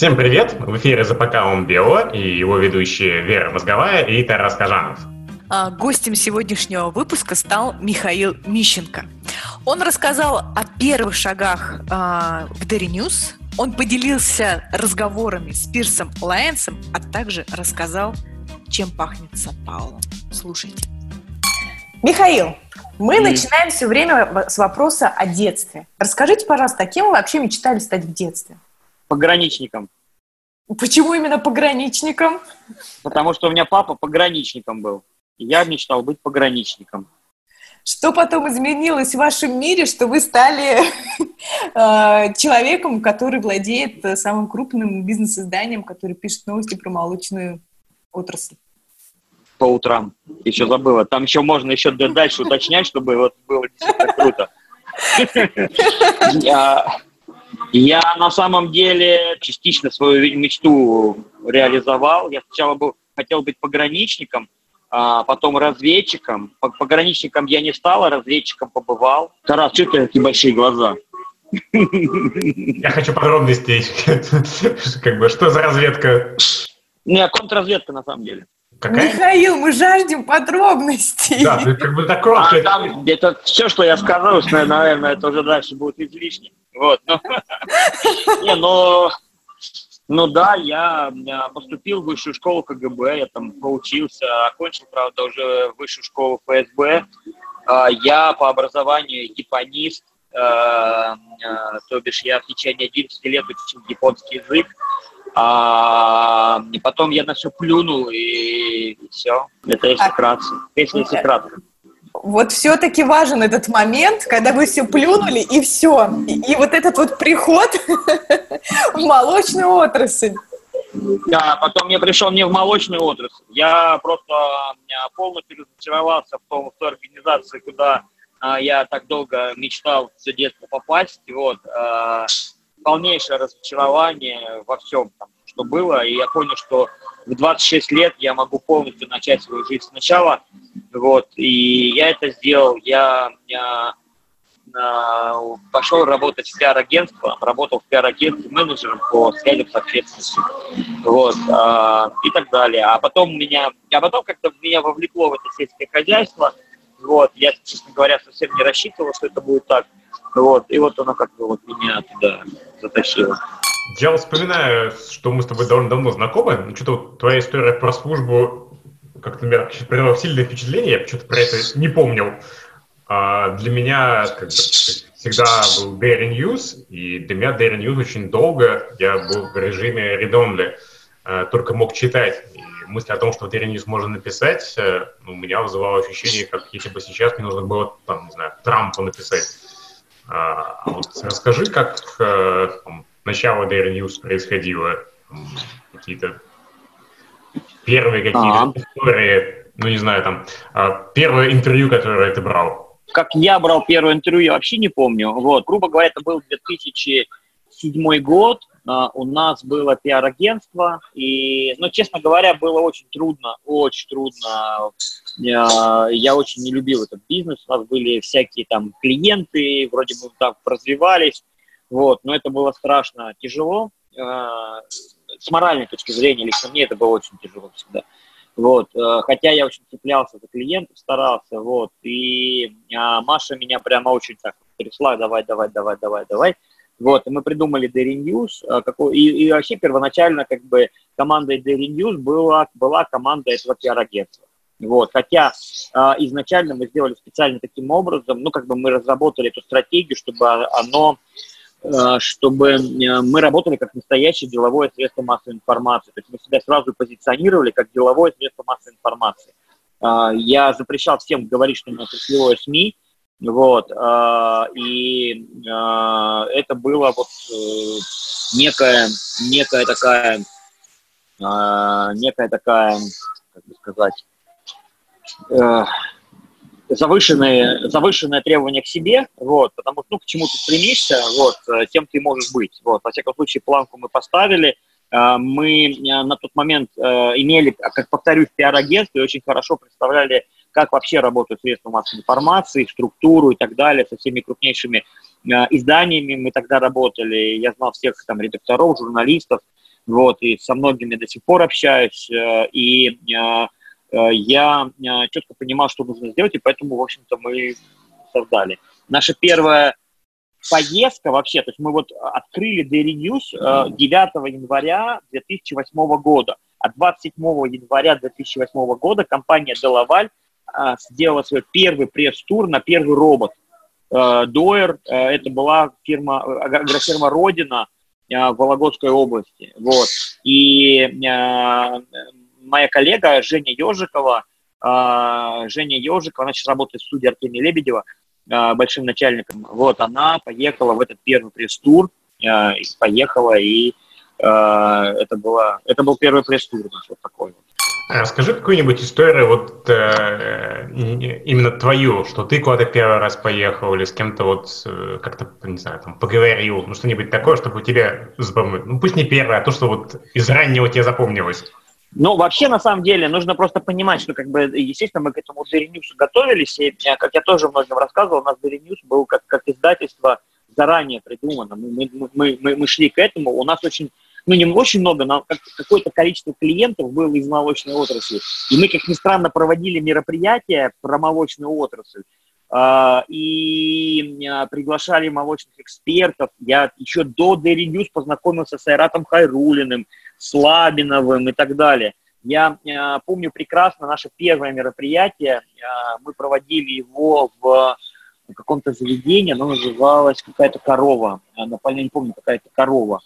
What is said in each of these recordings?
Всем привет! В эфире ЗПК Бело и его ведущие Вера Мозговая и Тарас Кажанов. А, гостем сегодняшнего выпуска стал Михаил Мищенко. Он рассказал о первых шагах а, в Dairy News, он поделился разговорами с Пирсом Лайенсом, а также рассказал, чем пахнет Сан-Пауло. Слушайте. Михаил, мы и... начинаем все время с вопроса о детстве. Расскажите, пожалуйста, кем вы вообще мечтали стать в детстве? Пограничником. Почему именно пограничником? Потому что у меня папа пограничником был. И я мечтал быть пограничником. Что потом изменилось в вашем мире, что вы стали э, человеком, который владеет самым крупным бизнес-изданием, который пишет новости про молочную отрасль? По утрам. Еще забыла. Там еще можно еще дальше уточнять, чтобы вот было действительно круто. Я, на самом деле частично свою мечту реализовал. Я сначала был, хотел быть пограничником, а потом разведчиком. Пограничником я не стал, а разведчиком побывал. Тарас, что у тебя такие большие глаза? Я хочу подробностей. Как бы, что за разведка? Не, контрразведка на самом деле. Какая? Михаил, мы жаждем подробностей. Да, ты как бы так. А, там, это все, что я сказал, наверное, это уже дальше будет излишне. Вот. Но, не, но, ну да, я поступил в высшую школу КГБ, я там поучился, окончил, правда, уже высшую школу ФСБ. А, я по образованию японист, а, а, то бишь я в течение 11 лет учил японский язык. А потом я на все плюнул, и, все. Это если а, кратко. Если, если кратко. Вот все-таки важен этот момент, когда вы все плюнули, и все. И, и вот этот вот приход в молочную отрасль. Да, потом я пришел не в молочную отрасль. Я просто полностью разочаровался в, том, в той организации, куда а, я так долго мечтал все детство попасть. Вот, а, полнейшее разочарование во всем, там, что было. И я понял, что в 26 лет я могу полностью начать свою жизнь сначала. Вот, и я это сделал. Я, я э, пошел работать в пиар-агентство, работал в пиар-агентстве менеджером по связям с общественностью. Вот, э, и так далее. А потом меня, а потом как-то меня вовлекло в это сельское хозяйство. Вот, я, честно говоря, совсем не рассчитывал, что это будет так. Вот, и вот оно как-то вот меня туда затащило. Я вспоминаю, что мы с тобой довольно давно знакомы. Ну, что-то вот твоя история про службу как-то меня произвела сильное впечатление, я почему-то про это не помнил. А для меня как бы, всегда был Dairy News, и для меня Dairy News очень долго, я был в режиме read-only, а, только мог читать. И мысль о том, что Dairy News можно написать, э, ну, у меня вызывало ощущение, как если бы сейчас мне нужно было, там, не знаю, Трампа написать. А, а вот расскажи, как э, там, начало Dairy News происходило, какие-то первые какие-то а. истории, ну не знаю, там, а, первое интервью, которое ты брал? Как я брал первое интервью, я вообще не помню. Вот, грубо говоря, это был 2007 год, у нас было пиар-агентство, и, ну, честно говоря, было очень трудно, очень трудно. Я, я очень не любил этот бизнес, у нас были всякие там клиенты, вроде бы так развивались, вот, но это было страшно тяжело. Uh, с моральной точки зрения, лично мне это было очень тяжело всегда. Вот, э, хотя я очень цеплялся за клиентов, старался, вот, и а, Маша меня прямо очень так трясла, давай, давай, давай, давай, давай, вот, и мы придумали Daring News, какой, и, и вообще первоначально как бы командой Daring News была, была команда этого пиар-агентства. Вот, хотя э, изначально мы сделали специально таким образом, ну, как бы мы разработали эту стратегию, чтобы оно Э, чтобы мы работали как настоящее деловое средство массовой информации. То есть мы себя сразу позиционировали как деловое средство массовой информации. Э, я запрещал всем говорить, что мы отраслевое СМИ, вот, и это было вот некая, некая такая, некая такая, как бы сказать, завышенные, завышенное требование к себе, вот, потому что, ну, к чему ты стремишься, вот, э, тем ты можешь быть, вот, во всяком случае, планку мы поставили, э, мы э, на тот момент имели, как повторюсь, пиар-агентство и очень хорошо представляли, как вообще работают средства массовой информации, структуру и так далее, со всеми крупнейшими изданиями мы тогда работали, я знал всех там редакторов, журналистов, вот, и со многими до сих пор общаюсь, э, и э, я четко понимал, что нужно сделать, и поэтому, в общем-то, мы создали. Наша первая поездка вообще, то есть мы вот открыли Dairy News 9 января 2008 года, а 27 января 2008 года компания Делаваль сделала свой первый пресс-тур на первый робот. Доер, это была фирма, агрофирма Родина, Э, в Вологодской области. Вот. И э, моя коллега Женя Ежикова, э, Женя Ежикова, она сейчас работает в студии Артемия Лебедева, большим начальником. Вот, она поехала в этот первый пресс-тур, поехала, и это, было, это был первый пресс-тур наш вот такой вот. Расскажи какую-нибудь историю, вот э, именно твою, что ты куда-то первый раз поехал или с кем-то вот э, как-то, не знаю, там, поговорил, ну что-нибудь такое, чтобы у тебя. Ну пусть не первое, а то, что вот из раннего тебе запомнилось. Ну, вообще, на самом деле, нужно просто понимать, что, как бы, естественно, мы к этому Daily News готовились, и, как я тоже многим рассказывал, у нас Daily News был как, как издательство заранее придумано. Мы, мы, мы, мы шли к этому, у нас очень ну, не очень много, но какое-то количество клиентов было из молочной отрасли. И мы, как ни странно, проводили мероприятия про молочную отрасль. Uh, и uh, приглашали молочных экспертов. Я еще до Dairy News познакомился с Айратом Хайрулиным, с Лабиновым и так далее. Я uh, помню прекрасно наше первое мероприятие. Мы проводили его в каком-то заведении, оно называлось какая-то корова. На не помню, какая-то корова.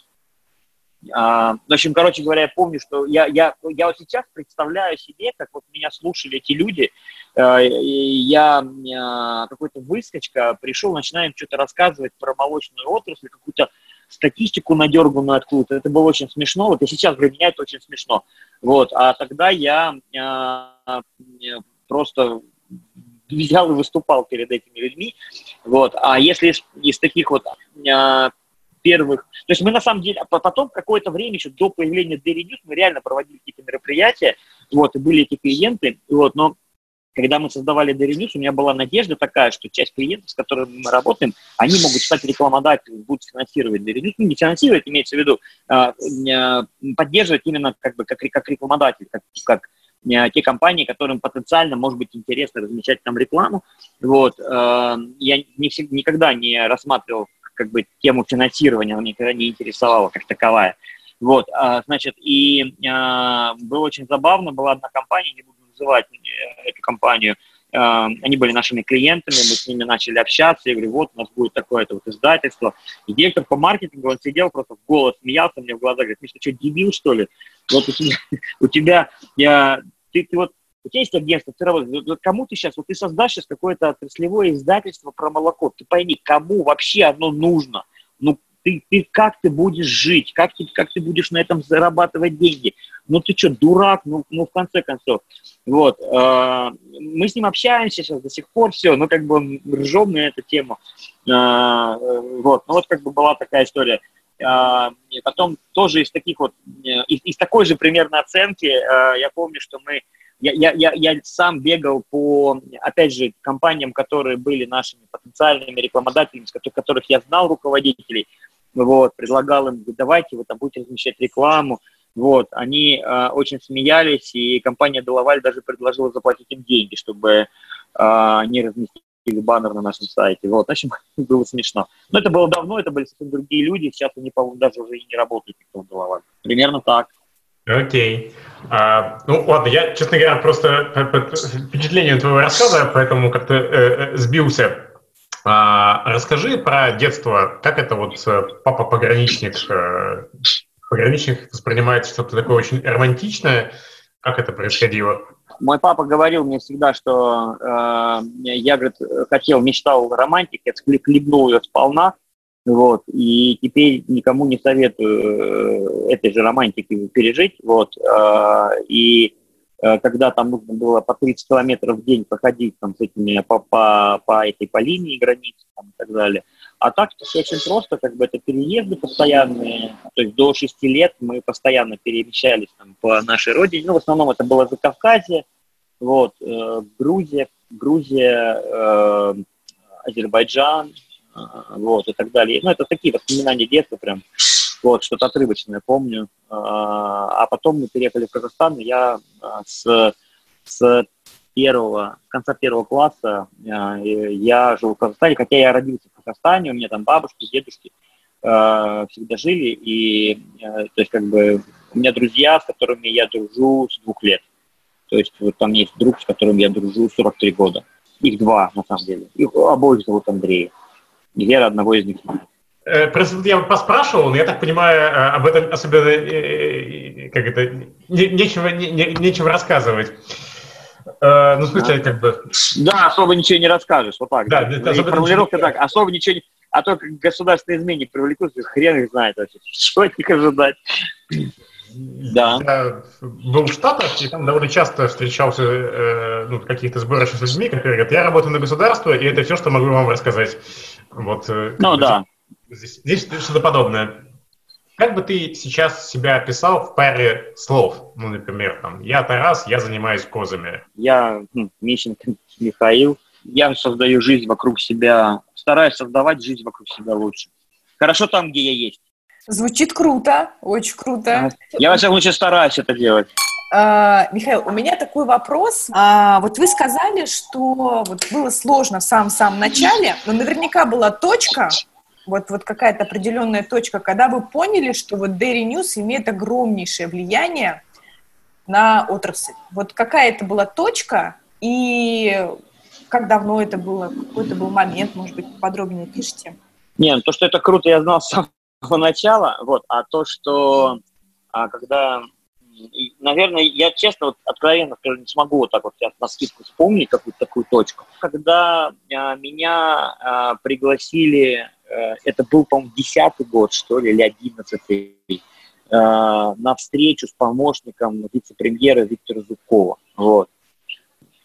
А, в общем, короче говоря, я помню, что я, я, я вот сейчас представляю себе, как вот меня слушали эти люди, э, я э, какой-то выскочка пришел, начинаю им что-то рассказывать про молочную отрасль, какую-то статистику надерганную откуда-то. Это было очень смешно. Вот и сейчас для меня это очень смешно. Вот. А тогда я э, просто взял и выступал перед этими людьми. Вот. А если из, из таких вот первых. То есть мы на самом деле, а потом какое-то время еще до появления Daily News мы реально проводили какие-то мероприятия, вот, и были эти клиенты, вот, но когда мы создавали Daily News, у меня была надежда такая, что часть клиентов, с которыми мы работаем, они могут стать рекламодателями, будут финансировать Daily News. Ну, не финансировать, имеется в виду, а, а, поддерживать именно как бы как, как рекламодатель, как, как а, те компании, которым потенциально может быть интересно размещать там рекламу. Вот. Я не всегда, никогда не рассматривал как бы тему финансирования, она меня никогда не интересовала как таковая. Вот, а, значит, и а, было очень забавно, была одна компания, не буду называть э, эту компанию, а, они были нашими клиентами, мы с ними начали общаться, я говорю, вот у нас будет такое-то вот издательство. И директор по маркетингу, он сидел просто в голос, смеялся мне в глаза, говорит, ты что, дебил, что ли? Вот у тебя, у тебя я, ты, ты вот у тебя есть агентство, ты работаешь, кому ты сейчас, вот ты создашь сейчас какое-то отраслевое издательство про молоко, ты пойми, кому вообще оно нужно, ну, ты, ты как ты будешь жить, как ты, как ты будешь на этом зарабатывать деньги, ну, ты что, дурак, ну, ну в конце концов, вот, э, мы с ним общаемся сейчас до сих пор, все, ну, как бы ржем на эту тему, э, вот, ну, вот как бы была такая история, э, и потом тоже из таких вот, э, из, из такой же примерно оценки, э, я помню, что мы я, я, я, я сам бегал по, опять же, компаниям, которые были нашими потенциальными рекламодателями, с которых я знал руководителей, вот, предлагал им, давайте вы там будете размещать рекламу, вот, они э, очень смеялись, и компания Делаваль даже предложила заплатить им деньги, чтобы э, они разместили баннер на нашем сайте. Вот, в общем, было смешно. Но это было давно, это были совсем другие люди, сейчас они, по-моему, даже уже и не работают никто в Делаваль. Примерно так. Окей. А, ну ладно, я, честно говоря, просто впечатлением твоего рассказа, поэтому как-то э, э, сбился. А, расскажи про детство. Как это вот э, папа-пограничник, э, пограничник воспринимается что-то такое очень романтичное? Как это происходило? Мой папа говорил мне всегда, что э, я, говорит, хотел, мечтал романтик, я хлебнул ее сполна, вот, и теперь никому не советую э, этой же романтики пережить, вот, а, и э, когда там нужно было по 30 километров в день проходить там с этими по, по, по этой по линии границы там, и так далее. А так все очень просто, как бы это переезды постоянные, то есть до 6 лет мы постоянно перемещались там, по нашей родине, ну, в основном это было за Кавказе, вот, э, Грузия, Грузия, э, Азербайджан, вот, и так далее. Ну, это такие воспоминания детства прям Вот, что-то отрывочное помню. А потом мы переехали в Казахстан, и я с, с первого, конца первого класса я жил в Казахстане, хотя я родился в Казахстане, у меня там бабушки, дедушки всегда жили, и то есть как бы у меня друзья, с которыми я дружу с двух лет. То есть вот там есть друг, с которым я дружу 43 года. Их два, на самом деле. Их обоих зовут Андрей. И Вера одного из них э, Просто я поспрашивал, но я так понимаю, э, об этом особенно, э, как это, нечего, не, нечего рассказывать. ну, в смысле, как бы... Да, особо ничего не расскажешь, вот так. Да, да. формулировка так, особо ничего не... А то, как государственные изменения привлекут, хрен их знает вообще, чего от них ожидать. Да. Я был в Штатах, и там довольно часто встречался э, ну, каких-то сборищах с людьми, которые говорят, я работаю на государство, и это все, что могу вам рассказать. Вот, э, ну да. Здесь, здесь что-то подобное. Как бы ты сейчас себя описал в паре слов? Ну, например, там, я Тарас, я занимаюсь козами. Я ну, Мищенко Михаил. Я создаю жизнь вокруг себя, стараюсь создавать жизнь вокруг себя лучше. Хорошо там, где я есть. Звучит круто, очень круто. Я, во всяком случае, стараюсь это делать. Uh, Михаил, у меня такой вопрос. Uh, вот вы сказали, что вот было сложно в самом-самом начале, но наверняка была точка, вот, вот какая-то определенная точка, когда вы поняли, что вот Dairy News имеет огромнейшее влияние на отрасль. Вот какая это была точка и как давно это было, какой это был момент, может быть, подробнее пишите? Не, ну то, что это круто, я знал сам самого начала, вот, а то, что а, когда, наверное, я честно, вот, откровенно скажу, не смогу вот так вот на скидку вспомнить какую-то такую точку. Когда а, меня а, пригласили, а, это был, по-моему, десятый год, что ли, или одиннадцатый, а, на встречу с помощником вице-премьера Виктора Зубкова, вот.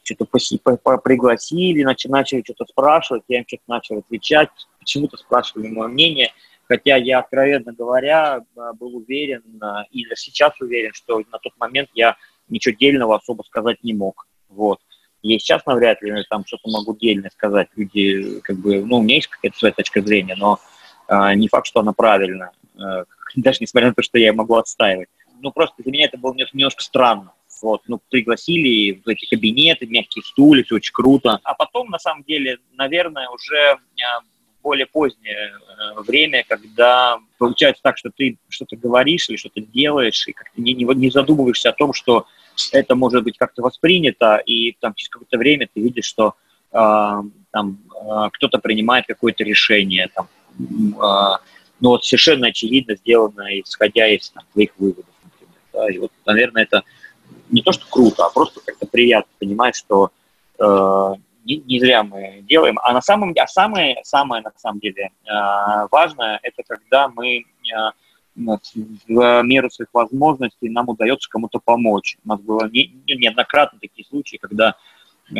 Что-то пригласили, начали что-то спрашивать, я им что-то начал отвечать, почему-то спрашивали мое мнение – Хотя я, откровенно говоря, а, был уверен а, и сейчас уверен, что на тот момент я ничего дельного особо сказать не мог. Вот. Я сейчас навряд ли там что-то могу дельное сказать. Люди, как бы, ну, у меня есть какая-то своя точка зрения, но э, не факт, что она правильная. Э, даже несмотря на то, что я могу отстаивать. Ну, просто для меня это было немножко странно. Вот, ну, пригласили в эти кабинеты, мягкие стулья, все очень круто. А потом, на самом деле, наверное, уже более позднее э, время, когда получается так, что ты что-то говоришь или что-то делаешь, и как-то не, не, задумываешься о том, что это может быть как-то воспринято, и там через какое-то время ты видишь, что э, там э, кто-то принимает какое-то решение, там, э, ну вот совершенно очевидно сделано, исходя из там, твоих выводов, например. Да? И вот, наверное, это не то, что круто, а просто как-то приятно понимать, что э, не, не зря мы делаем. А на самом а самое, самое на самом деле э, важное, это когда мы э, в меру своих возможностей нам удается кому-то помочь. У нас было не, неоднократно такие случаи, когда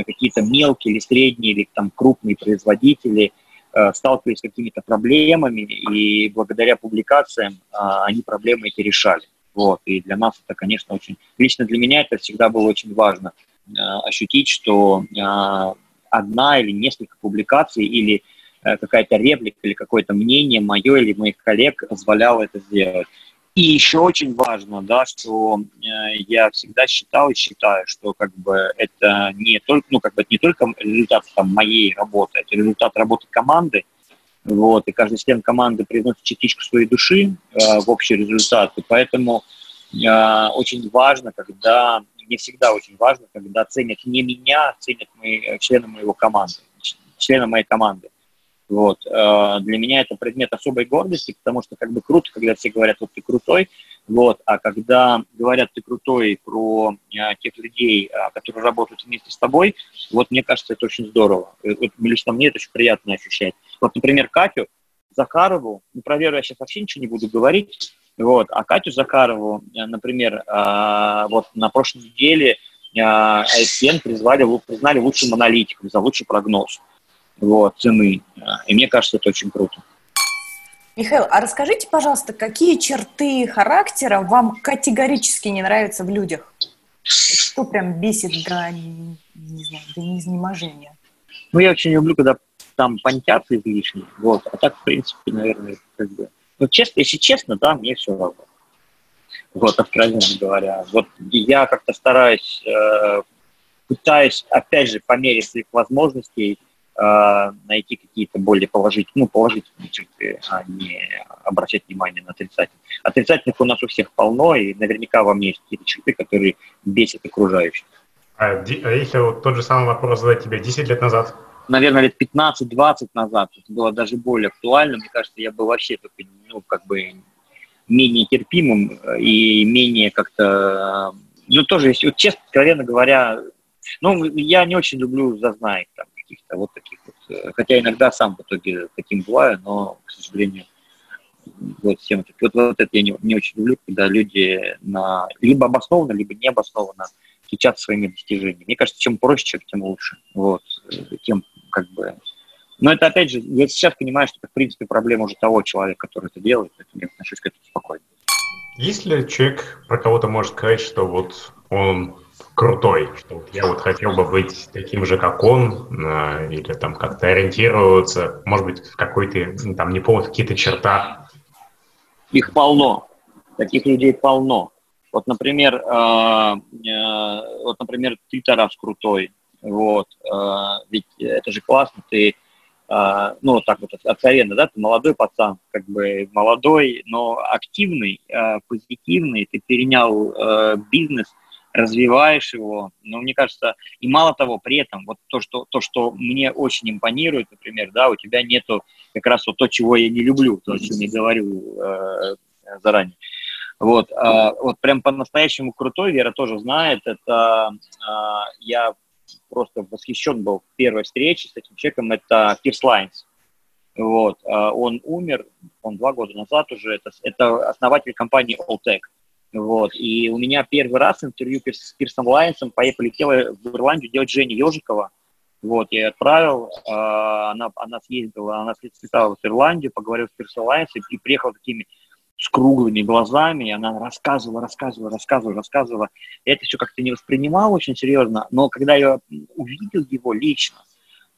какие-то мелкие или средние, или там крупные производители э, сталкивались с какими-то проблемами, и благодаря публикациям э, они проблемы эти решали. Вот. И для нас это, конечно, очень... Лично для меня это всегда было очень важно э, ощутить, что э, одна или несколько публикаций или э, какая-то реплика или какое-то мнение мое или моих коллег позволяло это сделать. И еще очень важно, да, что э, я всегда считал и считаю, что как бы это не только, ну, как бы это не только результат там, моей работы, это результат работы команды, вот, и каждый член команды приносит частичку своей души э, в общий результат, и поэтому э, очень важно, когда мне всегда очень важно, когда ценят не меня, ценят мои, э, члены моего команды, члены моей команды. Вот. Э, для меня это предмет особой гордости, потому что как бы круто, когда все говорят, вот ты крутой, вот, а когда говорят, ты крутой про а, тех людей, а, которые работают вместе с тобой, вот мне кажется, это очень здорово. Вот, лично мне это очень приятно ощущать. Вот, например, Катю Захарову, ну, про Веру я сейчас вообще ничего не буду говорить, вот. А Катю Закарову, э, например, э, вот на прошлой неделе э, призвали, признали лучшим аналитиком за лучший прогноз вот, цены. И мне кажется, это очень круто. Михаил, а расскажите, пожалуйста, какие черты характера вам категорически не нравятся в людях? Что прям бесит до, не знаю, до неизнеможения? Ну, я очень люблю, когда там понтят излишне, вот, а так, в принципе, наверное, как бы Ну, честно, если честно, да, мне все равно. Вот, откровенно говоря. Вот я как-то стараюсь, э, пытаюсь, опять же, по мере своих возможностей э, найти какие-то более положительные, ну, положительные черты, а не обращать внимание на отрицательные. Отрицательных у нас у всех полно, и наверняка во мне есть какие-то черты, которые бесят окружающих. А, а если вот тот же самый вопрос задать тебе 10 лет назад? Наверное, лет 15-20 назад это было даже более актуально. Мне кажется, я был вообще только, ну, как бы менее терпимым и менее как-то... Ну, тоже, если вот честно, откровенно говоря, ну, я не очень люблю зазнаек там каких-то вот таких вот. Э, хотя иногда сам в итоге таким бываю, но, к сожалению, вот всем вот, вот это я не, не очень люблю, когда люди на либо обоснованно, либо необоснованно кичат своими достижениями. Мне кажется, чем проще тем лучше. Вот. Тем как бы... Но это, опять же, я сейчас понимаю, что это, в принципе, проблема уже того человека, который это делает, поэтому я отношусь к этому спокойно. Если человек про кого-то может сказать, что вот он крутой, что вот я вот хотел бы быть таким же, как он, э, или там как-то ориентироваться, может быть, в какой-то, ну, там, не помню, какие-то черта? Их полно. Таких людей полно. Вот, например, э, э, вот, например, ты, Тарас, крутой. Вот, э, ведь это же классно, ты, э, ну, вот так вот откровенно, да, ты молодой пацан, как бы молодой, но активный, э, позитивный, ты перенял э, бизнес, развиваешь его, но мне кажется, и мало того, при этом, вот то, что, то, что мне очень импонирует, например, да, у тебя нету как раз вот то, чего я не люблю, то, о чем я говорю заранее. Вот, э, вот прям по-настоящему крутой, Вера тоже знает, это э, я просто восхищен был первой встречи с этим человеком, это Пирс Лайнс. Вот, э, он умер, он два года назад уже, это, это основатель компании Alltech. Вот, и у меня первый раз интервью с Пирсом Лайнсом полетела в Ирландию делать Женя Ежикова. Вот, я отправил, она, она съездила, она слетала в Ирландию, поговорила с Пирсом Лайнсом и приехала такими с круглыми глазами, и она рассказывала, рассказывала, рассказывала, рассказывала. Я это все как-то не воспринимал очень серьезно, но когда я увидел его лично,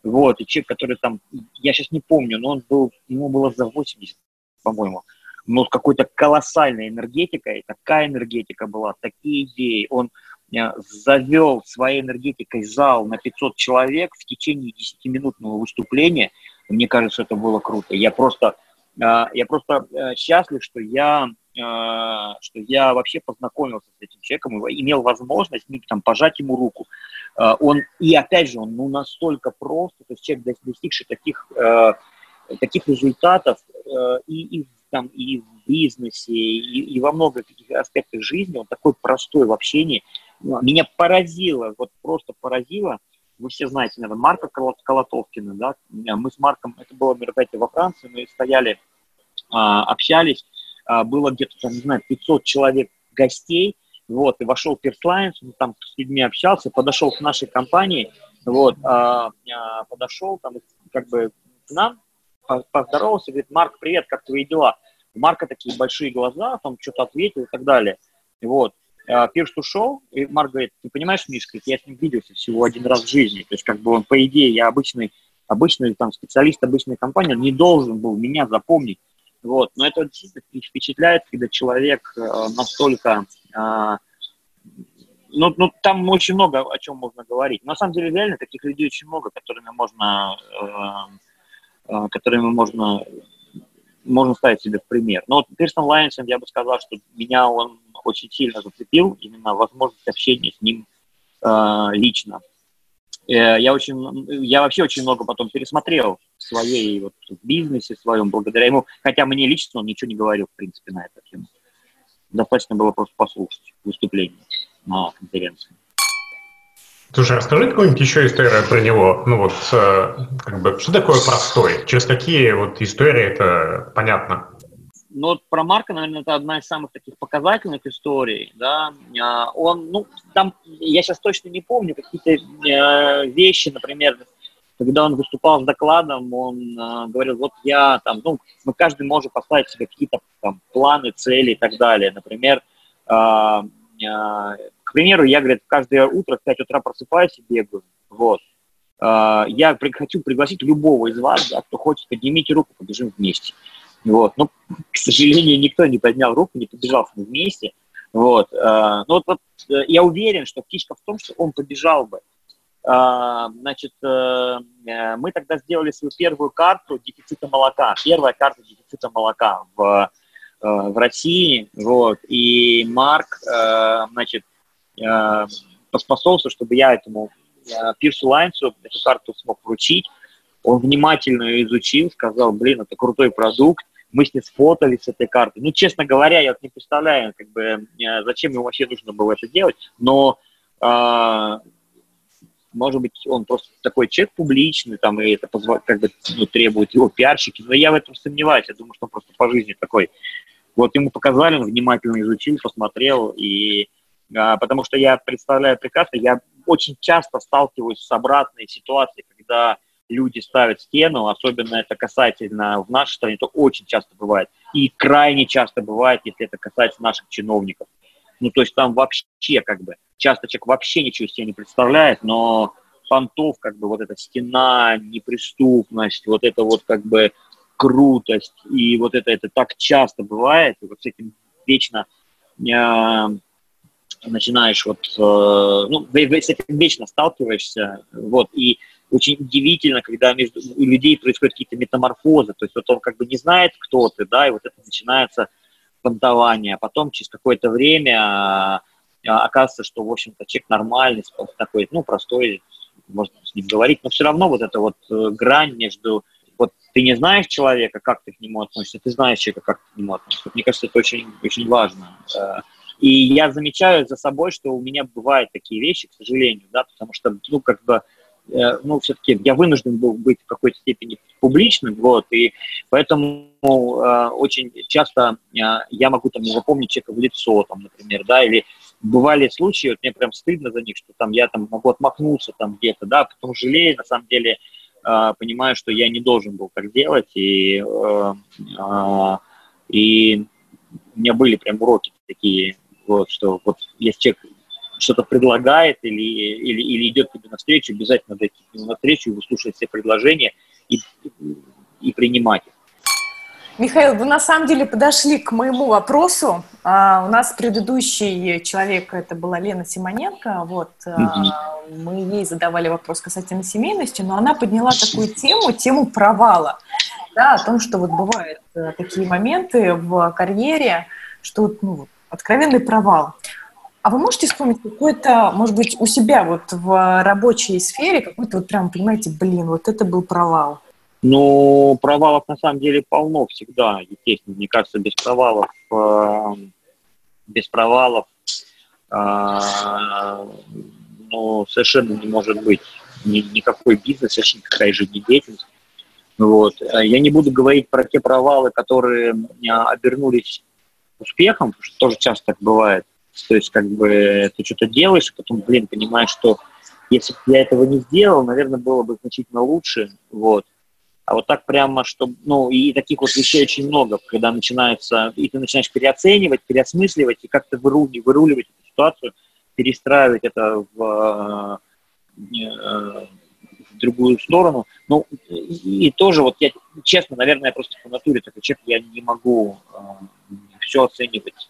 вот, и человек, который там, я сейчас не помню, но он был, ему было за 80, по-моему, но с какой-то колоссальной энергетикой, такая энергетика была, такие идеи, он э, завел своей энергетикой зал на 500 человек в течение 10-минутного выступления, мне кажется, это было круто. Я просто я просто э, счастлив, что я, а, что я вообще познакомился с этим человеком, имел возможность ну, там, пожать ему руку. А, он, и опять же, он ну, настолько прост, то есть человек, достигший таких, э, таких результатов э, и, и, там, и в бизнесе, и, и во многих таких аспектах жизни, он такой простой в общении. Меня поразило, вот просто поразило, вы все знаете, наверное, Марка Колотовкина, да, мы с Марком, это было мероприятие во Франции, мы стояли, а, общались, а, было где-то, там, не знаю, 500 человек гостей, вот, и вошел Перслайнс, он там с людьми общался, подошел к нашей компании, вот, а, подошел там, как бы, к нам, поздоровался, говорит, Марк, привет, как твои дела? У Марка такие большие глаза, там что-то ответил и так далее, вот, Пирс ушел, и Марк говорит, ты понимаешь, Мишка, я с ним виделся всего один раз в жизни. То есть, как бы он, по идее, я обычный, обычный там специалист обычной компании, он не должен был меня запомнить. Вот. Но это действительно впечатляет, когда человек э, настолько... Э, ну, ну, там очень много о чем можно говорить. На самом деле, реально, таких людей очень много, которыми можно, э, э, которыми можно, можно ставить себе в пример. Но вот Пирсон Лайнсон, я бы сказал, что меня он очень сильно зацепил, именно возможность общения с ним э, лично. Э, я, очень, я вообще очень много потом пересмотрел в своей вот, в бизнесе своем, благодаря ему, хотя мне лично он ничего не говорил, в принципе, на эту тему. Достаточно было просто послушать выступление на конференции. Слушай, расскажи какую-нибудь еще историю про него. Ну вот, э, как бы, что такое простой? Через какие вот истории это понятно? Ну, вот про Марка, наверное, это одна из самых таких показательных историй, да, а, он, ну, там, я сейчас точно не помню, какие-то э, вещи, например, когда он выступал с докладом, он э, говорил, вот я там, ну, мы каждый может поставить себе какие-то там планы, цели и так далее. Например, к примеру, я, говорит, каждое утро в 5 утра просыпаюсь и бегаю, вот. Э, я хочу пригласить любого из вас, да, кто хочет, поднимите руку, побежим вместе. Вот. Ну, к сожалению, никто не поднял руку, не побежал вместе. Вот. Э, ну, вот, вот э, я уверен, что фишка в том, что он побежал бы. Э, значит, мы тогда сделали свою первую карту дефицита молока. Первая карта дефицита молока в, в России. Вот. И Марк, значит, поспособствовал, чтобы я этому Пирсу Лайнсу эту карту смог вручить. Он внимательно ее изучил, сказал, блин, это крутой продукт, мы с ней сфотались с этой картой. Ну, честно говоря, я не представляю, как бы, э, зачем ему вообще нужно было это делать, но, э, может быть, он просто такой человек публичный, там, и это позва- как бы, ну, требует его пиарщики, но я в этом сомневаюсь, я думаю, что он просто по жизни такой. Вот ему показали, он внимательно изучил, посмотрел, и э, потому что я представляю прекрасно, я очень часто сталкиваюсь с обратной ситуацией, когда люди ставят стену, особенно это касательно в нашей стране, это очень часто бывает. И крайне часто бывает, если это касается наших чиновников. Ну, то есть там вообще как бы, часто человек вообще ничего себе не представляет, но понтов, как бы, вот эта стена, неприступность, вот это вот как бы крутость, и вот это, это так часто бывает, и вот с этим вечно э, начинаешь вот, э, ну, с этим вечно сталкиваешься, вот, и очень удивительно, когда между у людей происходят какие-то метаморфозы, то есть вот он как бы не знает, кто ты, да, и вот это начинается понтование, а потом через какое-то время а, оказывается, что, в общем-то, человек нормальный, такой, ну, простой, можно с ним говорить, но все равно вот эта вот э, грань между вот ты не знаешь человека, как ты к нему относишься, ты знаешь человека, как ты к нему относишься. Мне кажется, это очень, очень важно. Э, и я замечаю за собой, что у меня бывают такие вещи, к сожалению, да, потому что, ну, как бы Э, ну, все-таки я вынужден был быть в какой-то степени публичным, вот, и поэтому э, очень часто э, я могу там не запомнить человека в лицо, там, например, да, или бывали случаи, вот мне прям стыдно за них, что там я там могу отмахнуться там где-то, да, потом жалею, на самом деле, понимаю, что я не должен был так делать, и, э, э, и у меня были прям уроки такие, вот, что вот если человек что-то предлагает или, или, или идет тебе навстречу, обязательно дойти к нему навстречу выслушать все предложения и, и принимать их. Михаил, вы на самом деле подошли к моему вопросу. А, у нас предыдущий человек, это была Лена Симоненко, вот, а, мы ей задавали вопрос касательно семейности, но она подняла такую тему, тему провала, да, о том, что вот бывают э, такие моменты в карьере, что ну, откровенный провал. А вы можете вспомнить какой-то, может быть, у себя вот в рабочей сфере какой-то вот прям, понимаете, блин, вот это был провал? Ну, провалов на самом деле полно всегда, естественно. Мне кажется, без провалов, э, без провалов, э, ну, совершенно не может быть ни, никакой бизнес, вообще никакая жизнедеятельность. Вот. Я не буду говорить про те провалы, которые обернулись успехом, что тоже часто так бывает. То есть, как бы, ты что-то делаешь, и потом, блин, понимаешь, что если бы я этого не сделал, наверное, было бы значительно лучше, вот. А вот так прямо, что, ну, и таких вот вещей очень много, когда начинается, и ты начинаешь переоценивать, переосмысливать, и как-то выруливать, выруливать эту ситуацию, перестраивать это в, э, в другую сторону. Ну, и, и тоже вот я, честно, наверное, я просто по натуре такой человек, я не могу э, все оценивать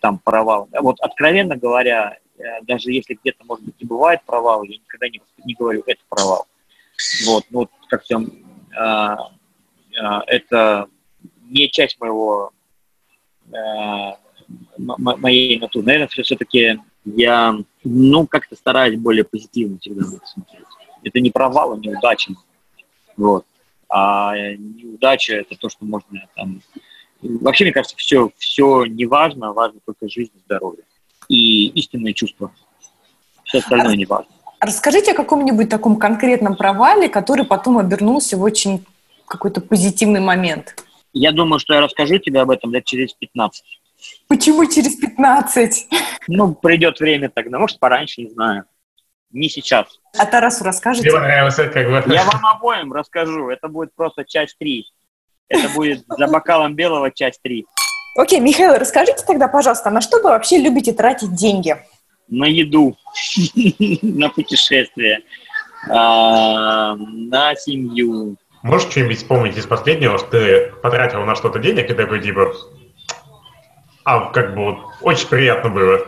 там провал. Вот откровенно говоря, э, даже если где-то, может быть, и бывает провал, я никогда не, не говорю, это провал. Вот, ну, как-то э, э, это не часть моего э, моей натуры. Наверное, все-таки я, ну, как-то стараюсь более позитивно всегда смотреть. Это не провал, а неудача. Вот. А неудача – это то, что можно там Вообще, мне кажется, все, все не важно, важно только жизнь и здоровье. И истинное чувство. Все остальное не важно. Расскажите о каком-нибудь таком конкретном провале, который потом обернулся в очень какой-то позитивный момент. Я думаю, что я расскажу тебе об этом лет через 15. Почему через 15? Ну, придет время тогда. Может, пораньше, не знаю. Не сейчас. А Тарасу расскажете? Я вам обоим расскажу. Это будет просто часть 3. Это будет за бокалом белого часть 3. Окей, Михаил, расскажите тогда, пожалуйста, на что вы вообще любите тратить деньги? На еду, на путешествия, а, на семью, Можешь что-нибудь вспомнить из последнего, что ты потратил на что-то денег и такой типа, а как бы вот очень приятно было?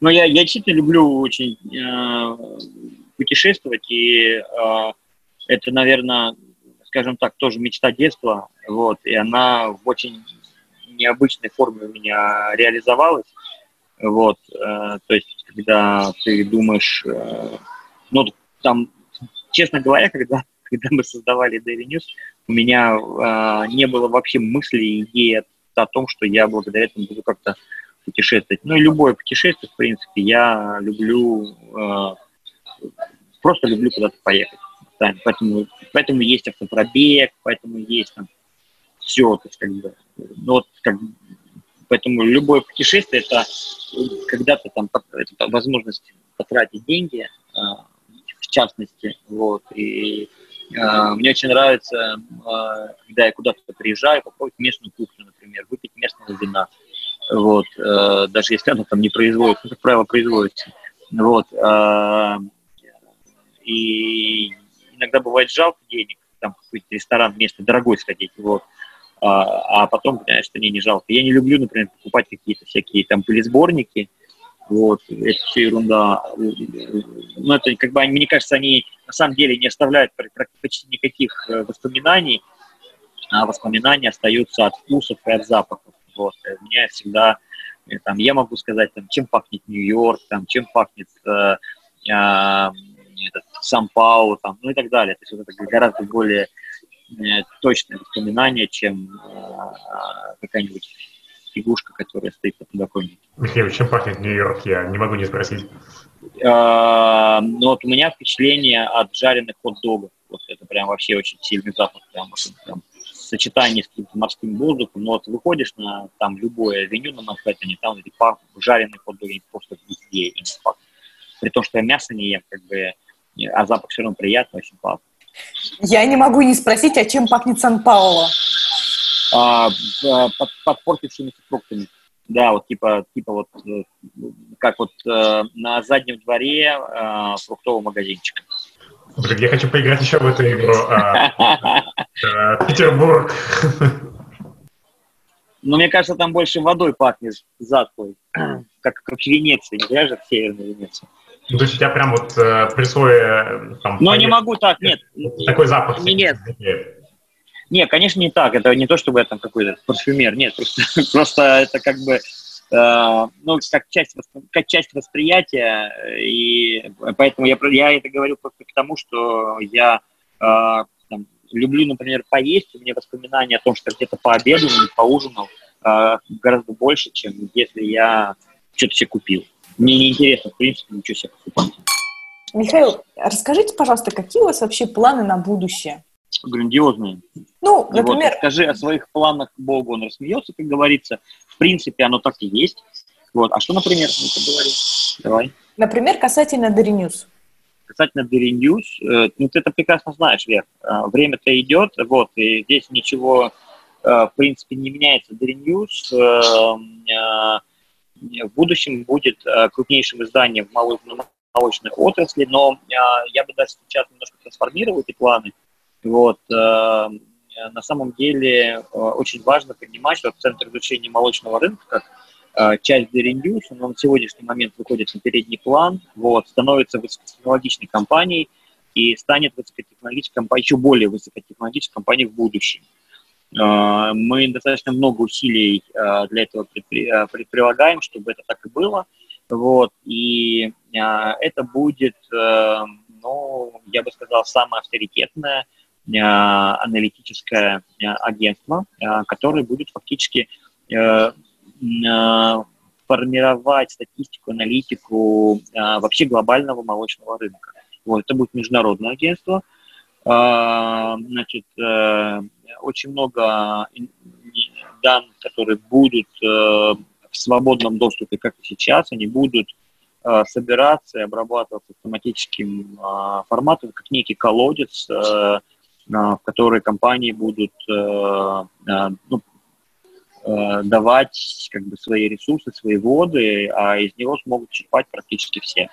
Ну, я, я действительно люблю очень э, путешествовать, и э, это, наверное, скажем так, тоже мечта детства, вот, и она в очень необычной форме у меня реализовалась, вот, э, то есть, когда ты думаешь, э, ну, там, честно говоря, когда, когда мы создавали Daily News, у меня э, не было вообще мысли, идеи о том, что я благодаря этому буду как-то путешествовать. Ну и любое путешествие, в принципе, я люблю, э, просто люблю куда-то поехать. Да, поэтому, поэтому есть автопробег, поэтому есть там все, то есть как бы, ну, вот, как, поэтому любое путешествие это когда-то там это возможность потратить деньги, э, в частности, вот, и э, мне очень нравится, э, когда я куда-то приезжаю, попробовать местную кухню, например, выпить местного вина, вот, э, даже если оно там не производится, ну, как правило, производится, вот, э, и иногда бывает жалко денег, там какой-то ресторан, место дорогой сходить, вот, а, а потом понимаешь, что не, не жалко. Я не люблю, например, покупать какие-то всякие там пылесборники, вот, это все ерунда. Ну, это, как бы, мне кажется, они на самом деле не оставляют почти никаких э, воспоминаний, а воспоминания остаются от вкусов и от запахов. Вот. У меня всегда, э, там, я могу сказать, там, чем пахнет Нью-Йорк, там, чем пахнет э, э, Сан-Паулу, там, ну и так далее. То есть вот это гораздо более э, точное воспоминание, чем э, какая-нибудь фигушка, которая стоит на подоконнике. Михаил, чем пахнет Нью-Йорк? Я не могу не спросить. Э, ну вот у меня впечатление от жареных хот-догов. Вот это прям вообще очень сильный запах. Прям, прям сочетании с каким-то морским воздухом, но вот выходишь на там любое авеню на Манхэттене, там эти пах, жареные хот-доги просто везде и пахнут. При том, что я мясо не ем, как бы, а запах все равно приятный, очень пахнет. Я не могу не спросить, а чем пахнет Сан-Пауло? А, под, подпортившимися фруктами. Да, вот типа, типа вот э, как вот э, на заднем дворе э, фруктового магазинчика. Блин, я хочу поиграть еще в эту игру. А, а, Петербург. Но мне кажется, там больше водой пахнет затклой, как, как в Венеции, не зря же в Северной Венеции. Ну, то есть у тебя прям вот э, при слое... Там, Но не могу так, нет. Такой запах. Нет. Нет, конечно, не так. Это не то, чтобы я там какой-то парфюмер. Нет, просто, просто это как бы Э, ну, как часть, как часть восприятия, и поэтому я, я это говорю просто к тому, что я э, там, люблю, например, поесть, у меня воспоминания о том, что где-то пообедал или поужинал э, гораздо больше, чем если я что-то себе купил. Мне неинтересно, в принципе, ничего себе покупать. Михаил, расскажите, пожалуйста, какие у вас вообще планы на будущее? Грандиозные. Ну, например... Вот, скажи о своих планах Богу, он рассмеется, как говорится принципе, оно так и есть. Вот. А что, например, мы поговорим? Давай. Например, касательно News. Касательно News, э, ну, ты это прекрасно знаешь, Вер. Э, время-то идет, вот, и здесь ничего, э, в принципе, не меняется. Э, э, в будущем будет э, крупнейшим изданием в молочной отрасли, но э, я бы даже сейчас немножко трансформировал эти планы. Вот, э, на самом деле очень важно понимать, что Центр изучения молочного рынка, как часть Dairy он на сегодняшний момент выходит на передний план, вот, становится высокотехнологичной компанией и станет высокотехнологичной компанией, еще более высокотехнологичной компанией в будущем. Мы достаточно много усилий для этого предприлагаем, чтобы это так и было. Вот, и это будет, ну, я бы сказал, самое авторитетное – Э, аналитическое э, агентство, э, которое будет фактически формировать статистику, аналитику вообще глобального молочного рынка. Вот, это будет международное агентство. Значит, очень много данных, которые будут в свободном доступе, как и сейчас, они будут собираться и обрабатываться автоматическим форматом, как некий колодец в которые компании будут э, э, ну, э, давать как бы свои ресурсы, свои воды, а из него смогут черпать практически все.